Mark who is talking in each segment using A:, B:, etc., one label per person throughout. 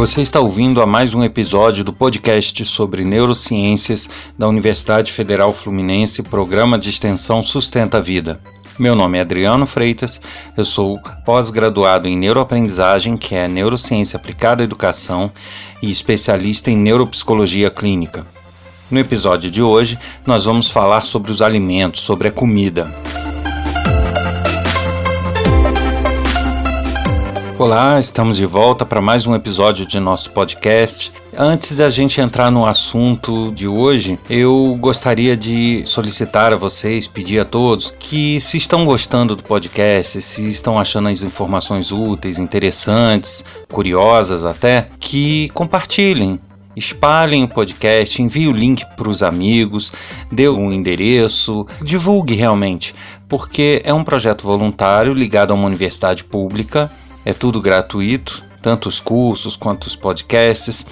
A: Você está ouvindo a mais um episódio do podcast sobre neurociências da Universidade Federal Fluminense, programa de extensão Sustenta a Vida. Meu nome é Adriano Freitas, eu sou pós-graduado em neuroaprendizagem, que é neurociência aplicada à educação, e especialista em neuropsicologia clínica. No episódio de hoje, nós vamos falar sobre os alimentos, sobre a comida. Olá, estamos de volta para mais um episódio de nosso podcast. Antes de a gente entrar no assunto de hoje, eu gostaria de solicitar a vocês, pedir a todos que, se estão gostando do podcast, se estão achando as informações úteis, interessantes, curiosas até, que compartilhem espalhem o podcast, envie o link para os amigos, dê um endereço, divulgue realmente, porque é um projeto voluntário ligado a uma universidade pública é tudo gratuito, tanto os cursos quanto os podcasts,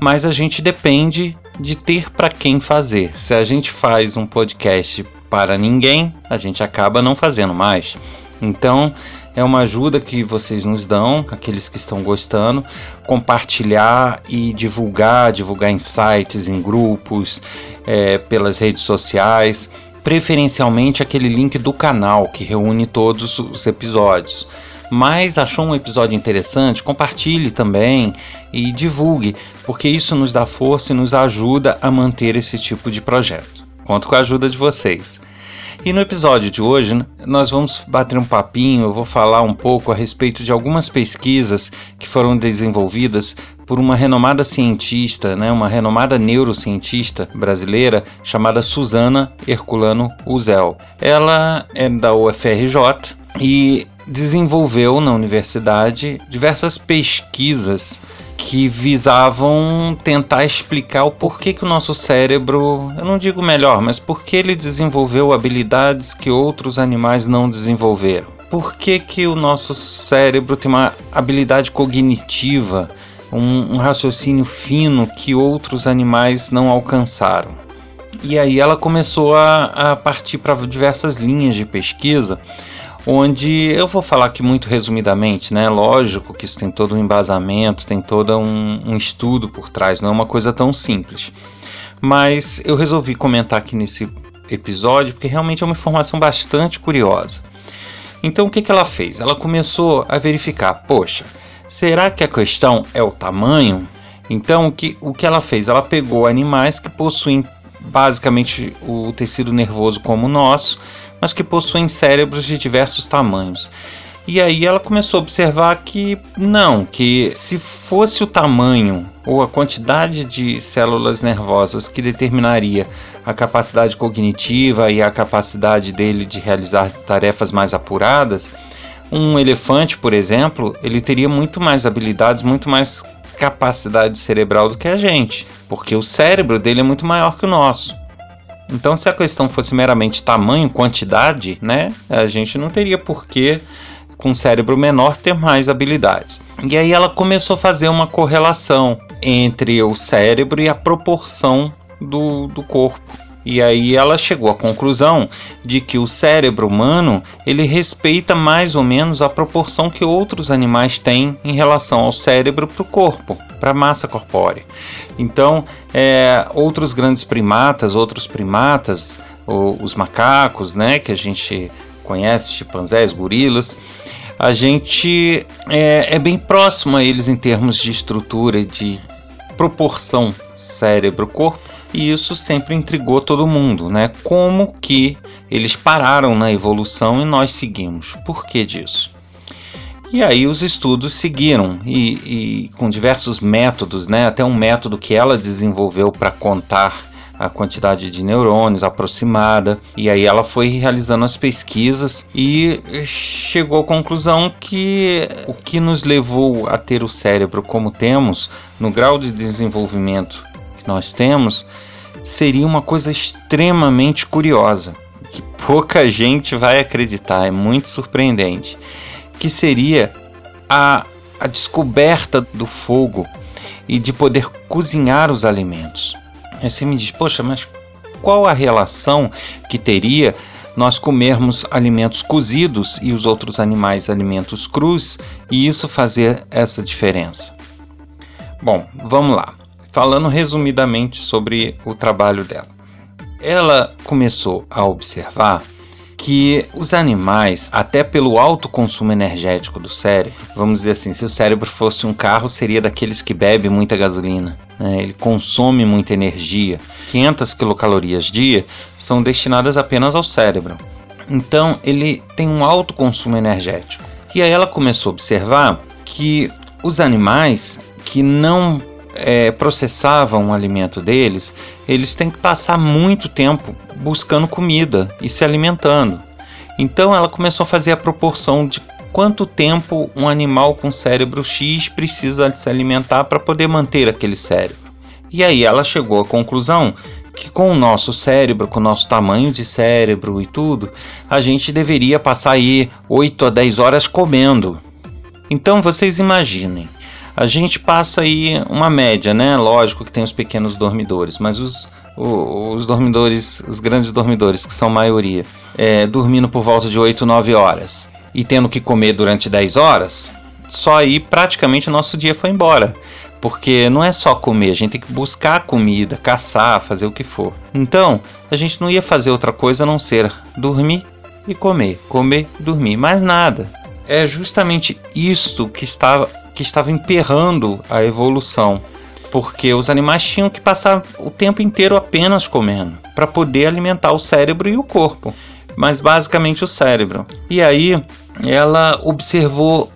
A: mas a gente depende de ter para quem fazer. Se a gente faz um podcast para ninguém, a gente acaba não fazendo mais. Então, é uma ajuda que vocês nos dão, aqueles que estão gostando, compartilhar e divulgar, divulgar em sites, em grupos, é, pelas redes sociais, preferencialmente aquele link do canal que reúne todos os episódios mas achou um episódio interessante, compartilhe também e divulgue, porque isso nos dá força e nos ajuda a manter esse tipo de projeto. Conto com a ajuda de vocês. E no episódio de hoje, nós vamos bater um papinho, eu vou falar um pouco a respeito de algumas pesquisas que foram desenvolvidas por uma renomada cientista, né, uma renomada neurocientista brasileira chamada Susana Herculano Uzel. Ela é da UFRJ e desenvolveu na universidade diversas pesquisas que visavam tentar explicar o porquê que o nosso cérebro, eu não digo melhor, mas por que ele desenvolveu habilidades que outros animais não desenvolveram. Por que, que o nosso cérebro tem uma habilidade cognitiva, um, um raciocínio fino que outros animais não alcançaram? E aí ela começou a, a partir para diversas linhas de pesquisa onde eu vou falar aqui muito resumidamente, né? Lógico que isso tem todo um embasamento, tem todo um, um estudo por trás, não é uma coisa tão simples. Mas eu resolvi comentar aqui nesse episódio porque realmente é uma informação bastante curiosa. Então o que, que ela fez? Ela começou a verificar, poxa, será que a questão é o tamanho? Então o que, o que ela fez? Ela pegou animais que possuem basicamente o tecido nervoso como o nosso, mas que possuem cérebros de diversos tamanhos. E aí ela começou a observar que não, que se fosse o tamanho ou a quantidade de células nervosas que determinaria a capacidade cognitiva e a capacidade dele de realizar tarefas mais apuradas, um elefante, por exemplo, ele teria muito mais habilidades, muito mais capacidade cerebral do que a gente, porque o cérebro dele é muito maior que o nosso. Então, se a questão fosse meramente tamanho, quantidade, né, a gente não teria por que, com um cérebro menor, ter mais habilidades. E aí ela começou a fazer uma correlação entre o cérebro e a proporção do, do corpo. E aí ela chegou à conclusão de que o cérebro humano ele respeita mais ou menos a proporção que outros animais têm em relação ao cérebro para o corpo, para a massa corpórea. Então, é, outros grandes primatas, outros primatas, os macacos, né, que a gente conhece, chimpanzés, gorilas, a gente é, é bem próximo a eles em termos de estrutura e de proporção cérebro-corpo e isso sempre intrigou todo mundo, né? Como que eles pararam na evolução e nós seguimos? Por que disso? E aí os estudos seguiram e, e com diversos métodos, né? Até um método que ela desenvolveu para contar a quantidade de neurônios aproximada. E aí ela foi realizando as pesquisas e chegou à conclusão que o que nos levou a ter o cérebro como temos, no grau de desenvolvimento que nós temos, seria uma coisa extremamente curiosa, que pouca gente vai acreditar, é muito surpreendente, que seria a, a descoberta do fogo e de poder cozinhar os alimentos. Aí você me diz, poxa, mas qual a relação que teria nós comermos alimentos cozidos e os outros animais alimentos crus e isso fazer essa diferença? Bom, vamos lá. Falando resumidamente sobre o trabalho dela. Ela começou a observar que os animais, até pelo alto consumo energético do cérebro, vamos dizer assim, se o cérebro fosse um carro, seria daqueles que bebe muita gasolina. Né? Ele consome muita energia. 500 quilocalorias dia são destinadas apenas ao cérebro. Então ele tem um alto consumo energético. E aí ela começou a observar que os animais que não é, processavam o alimento deles, eles têm que passar muito tempo buscando comida e se alimentando. Então ela começou a fazer a proporção de quanto tempo um animal com cérebro X precisa se alimentar para poder manter aquele cérebro. E aí ela chegou à conclusão que com o nosso cérebro, com o nosso tamanho de cérebro e tudo, a gente deveria passar aí 8 a 10 horas comendo. Então vocês imaginem, a gente passa aí uma média, né? Lógico que tem os pequenos dormidores, mas os, os, dormidores, os grandes dormidores, que são maioria, é, dormindo por volta de 8, 9 horas e tendo que comer durante 10 horas, só aí praticamente o nosso dia foi embora. Porque não é só comer, a gente tem que buscar comida, caçar, fazer o que for. Então, a gente não ia fazer outra coisa a não ser dormir e comer, comer, dormir, mais nada. É justamente isto que estava que estava emperrando a evolução, porque os animais tinham que passar o tempo inteiro apenas comendo para poder alimentar o cérebro e o corpo, mas basicamente o cérebro. E aí ela observou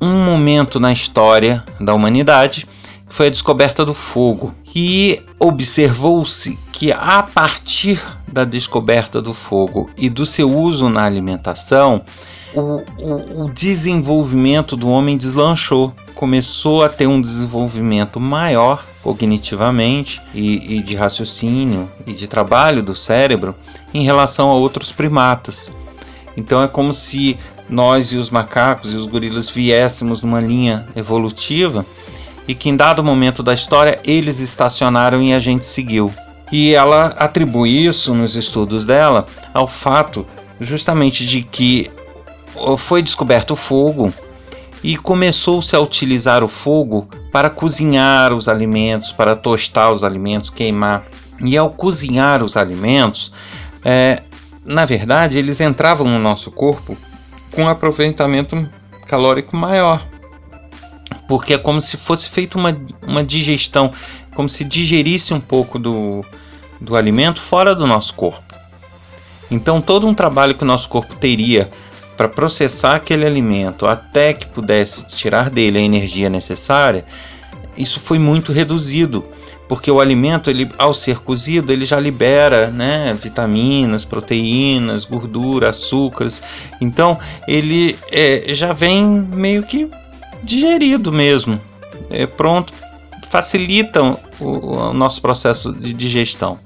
A: um momento na história da humanidade, foi a descoberta do fogo. E observou-se que a partir da descoberta do fogo e do seu uso na alimentação, o, o, desenvolvimento do homem deslanchou. Começou a ter um desenvolvimento maior cognitivamente e, e de raciocínio e de trabalho do cérebro em relação a outros primatas. Então é como se nós e os macacos e os gorilas viéssemos numa linha evolutiva e que em dado momento da história eles estacionaram e a gente seguiu. E ela atribui isso nos estudos dela ao fato justamente de que foi descoberto o fogo e começou-se a utilizar o fogo para cozinhar os alimentos, para tostar os alimentos, queimar. E ao cozinhar os alimentos, é, na verdade, eles entravam no nosso corpo com um aproveitamento calórico maior. Porque é como se fosse feita uma, uma digestão, como se digerisse um pouco do, do alimento fora do nosso corpo. Então, todo um trabalho que o nosso corpo teria para processar aquele alimento até que pudesse tirar dele a energia necessária, isso foi muito reduzido, porque o alimento, ele, ao ser cozido, ele já libera né, vitaminas, proteínas, gordura, açúcares. Então ele é, já vem meio que digerido mesmo, é pronto, facilita o, o nosso processo de digestão.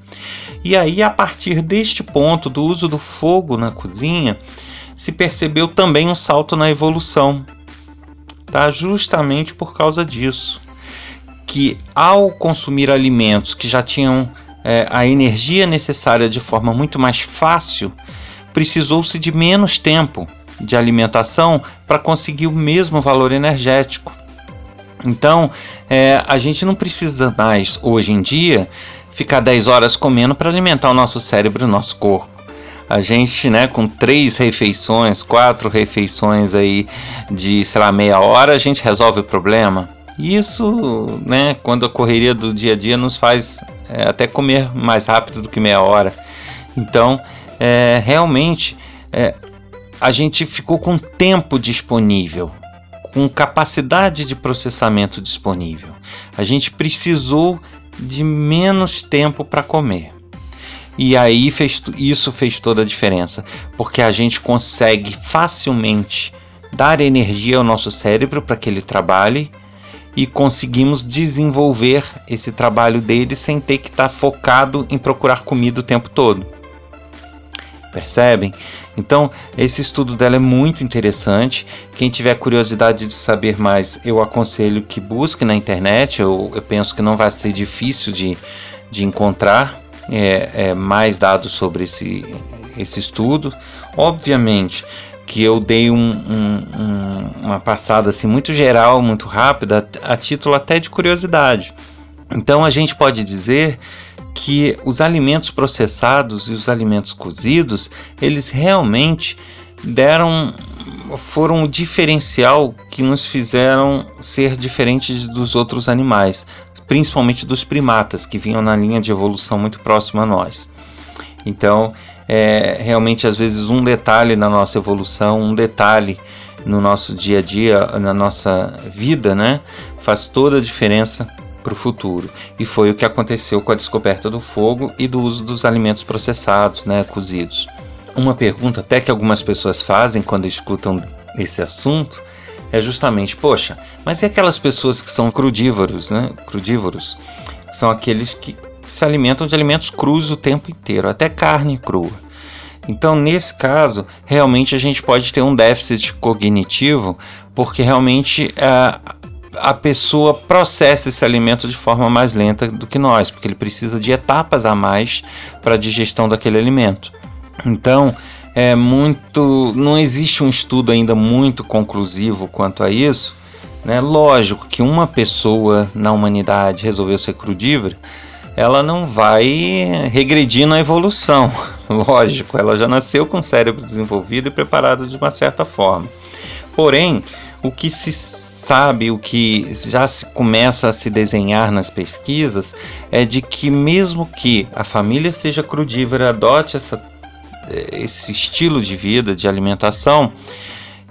A: E aí, a partir deste ponto do uso do fogo na cozinha, se percebeu também um salto na evolução, tá? Justamente por causa disso, que ao consumir alimentos que já tinham é, a energia necessária de forma muito mais fácil, precisou-se de menos tempo de alimentação para conseguir o mesmo valor energético. Então, é, a gente não precisa mais, hoje em dia, ficar 10 horas comendo para alimentar o nosso cérebro e o nosso corpo a gente, né, com três refeições, quatro refeições aí de, sei lá, meia hora, a gente resolve o problema. Isso, né, quando a correria do dia a dia nos faz é, até comer mais rápido do que meia hora. Então, é, realmente, é, a gente ficou com tempo disponível, com capacidade de processamento disponível. A gente precisou de menos tempo para comer. E aí fez, isso fez toda a diferença, porque a gente consegue facilmente dar energia ao nosso cérebro para que ele trabalhe e conseguimos desenvolver esse trabalho dele sem ter que estar tá focado em procurar comida o tempo todo. Percebem? Então, esse estudo dela é muito interessante. Quem tiver curiosidade de saber mais, eu aconselho que busque na internet. Eu, eu penso que não vai ser difícil de, de encontrar é, é, mais dados sobre esse, esse estudo. Obviamente que eu dei um, um, um, uma passada assim muito geral, muito rápida, a título até de curiosidade. Então a gente pode dizer que os alimentos processados e os alimentos cozidos, eles realmente deram foram o diferencial que nos fizeram ser diferentes dos outros animais, principalmente dos primatas que vinham na linha de evolução muito próxima a nós. Então, é, realmente às vezes um detalhe na nossa evolução, um detalhe no nosso dia a dia, na nossa vida, né, faz toda a diferença para o futuro. E foi o que aconteceu com a descoberta do fogo e do uso dos alimentos processados, né, cozidos. Uma pergunta até que algumas pessoas fazem quando escutam esse assunto é justamente, poxa, mas e aquelas pessoas que são crudívoros, né? Crudívoros são aqueles que se alimentam de alimentos crus o tempo inteiro, até carne crua. Então, nesse caso, realmente a gente pode ter um déficit cognitivo, porque realmente a, a pessoa processa esse alimento de forma mais lenta do que nós, porque ele precisa de etapas a mais para a digestão daquele alimento. Então, é muito, não existe um estudo ainda muito conclusivo quanto a isso. Né? Lógico que uma pessoa na humanidade resolveu ser crudívora, ela não vai regredir na evolução. Lógico, ela já nasceu com o cérebro desenvolvido e preparado de uma certa forma. Porém, o que se sabe, o que já se começa a se desenhar nas pesquisas, é de que mesmo que a família seja crudívora, adote essa esse estilo de vida, de alimentação,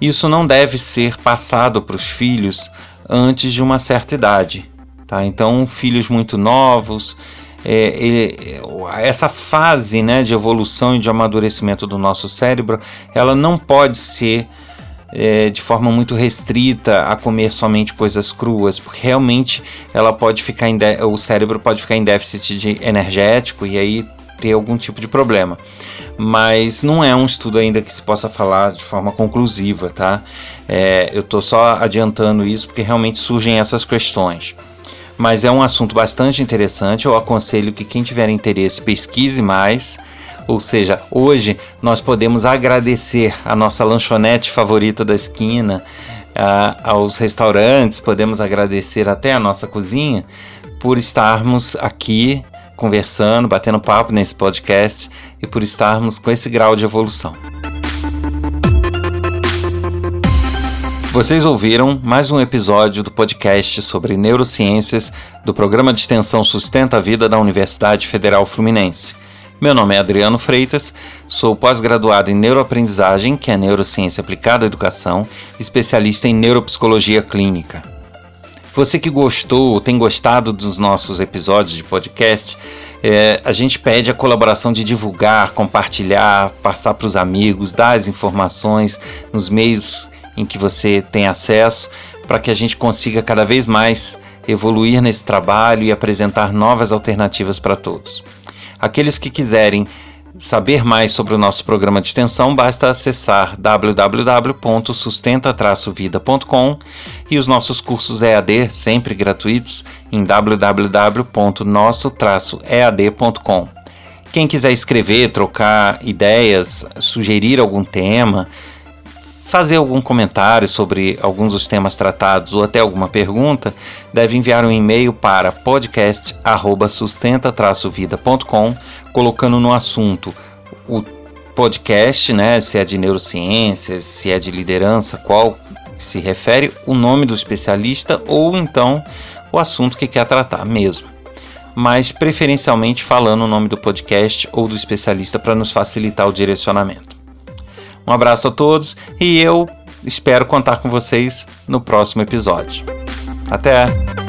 A: isso não deve ser passado para os filhos antes de uma certa idade. Tá? Então, filhos muito novos, é, essa fase né, de evolução e de amadurecimento do nosso cérebro, ela não pode ser é, de forma muito restrita a comer somente coisas cruas, porque realmente ela pode ficar o cérebro pode ficar em déficit energético e aí ter algum tipo de problema mas não é um estudo ainda que se possa falar de forma conclusiva, tá? É, eu estou só adiantando isso porque realmente surgem essas questões. Mas é um assunto bastante interessante. Eu aconselho que quem tiver interesse pesquise mais. Ou seja, hoje nós podemos agradecer a nossa lanchonete favorita da esquina, aos restaurantes, podemos agradecer até a nossa cozinha por estarmos aqui conversando, batendo papo nesse podcast e por estarmos com esse grau de evolução. Vocês ouviram mais um episódio do podcast sobre neurociências do programa de extensão Sustenta a Vida da Universidade Federal Fluminense. Meu nome é Adriano Freitas, sou pós-graduado em neuroaprendizagem, que é neurociência aplicada à educação, especialista em neuropsicologia clínica. Você que gostou ou tem gostado dos nossos episódios de podcast, é, a gente pede a colaboração de divulgar, compartilhar, passar para os amigos, dar as informações nos meios em que você tem acesso, para que a gente consiga cada vez mais evoluir nesse trabalho e apresentar novas alternativas para todos. Aqueles que quiserem saber mais sobre o nosso programa de extensão, basta acessar www.sustenta-vida.com e os nossos cursos EAD, sempre gratuitos, em www.nosso-ead.com. Quem quiser escrever, trocar ideias, sugerir algum tema, fazer algum comentário sobre alguns dos temas tratados ou até alguma pergunta, deve enviar um e-mail para podcast@sustenta-vida.com, colocando no assunto o podcast, né, se é de neurociências, se é de liderança, qual se refere, o nome do especialista ou então o assunto que quer tratar mesmo. Mas preferencialmente falando o nome do podcast ou do especialista para nos facilitar o direcionamento. Um abraço a todos e eu espero contar com vocês no próximo episódio. Até!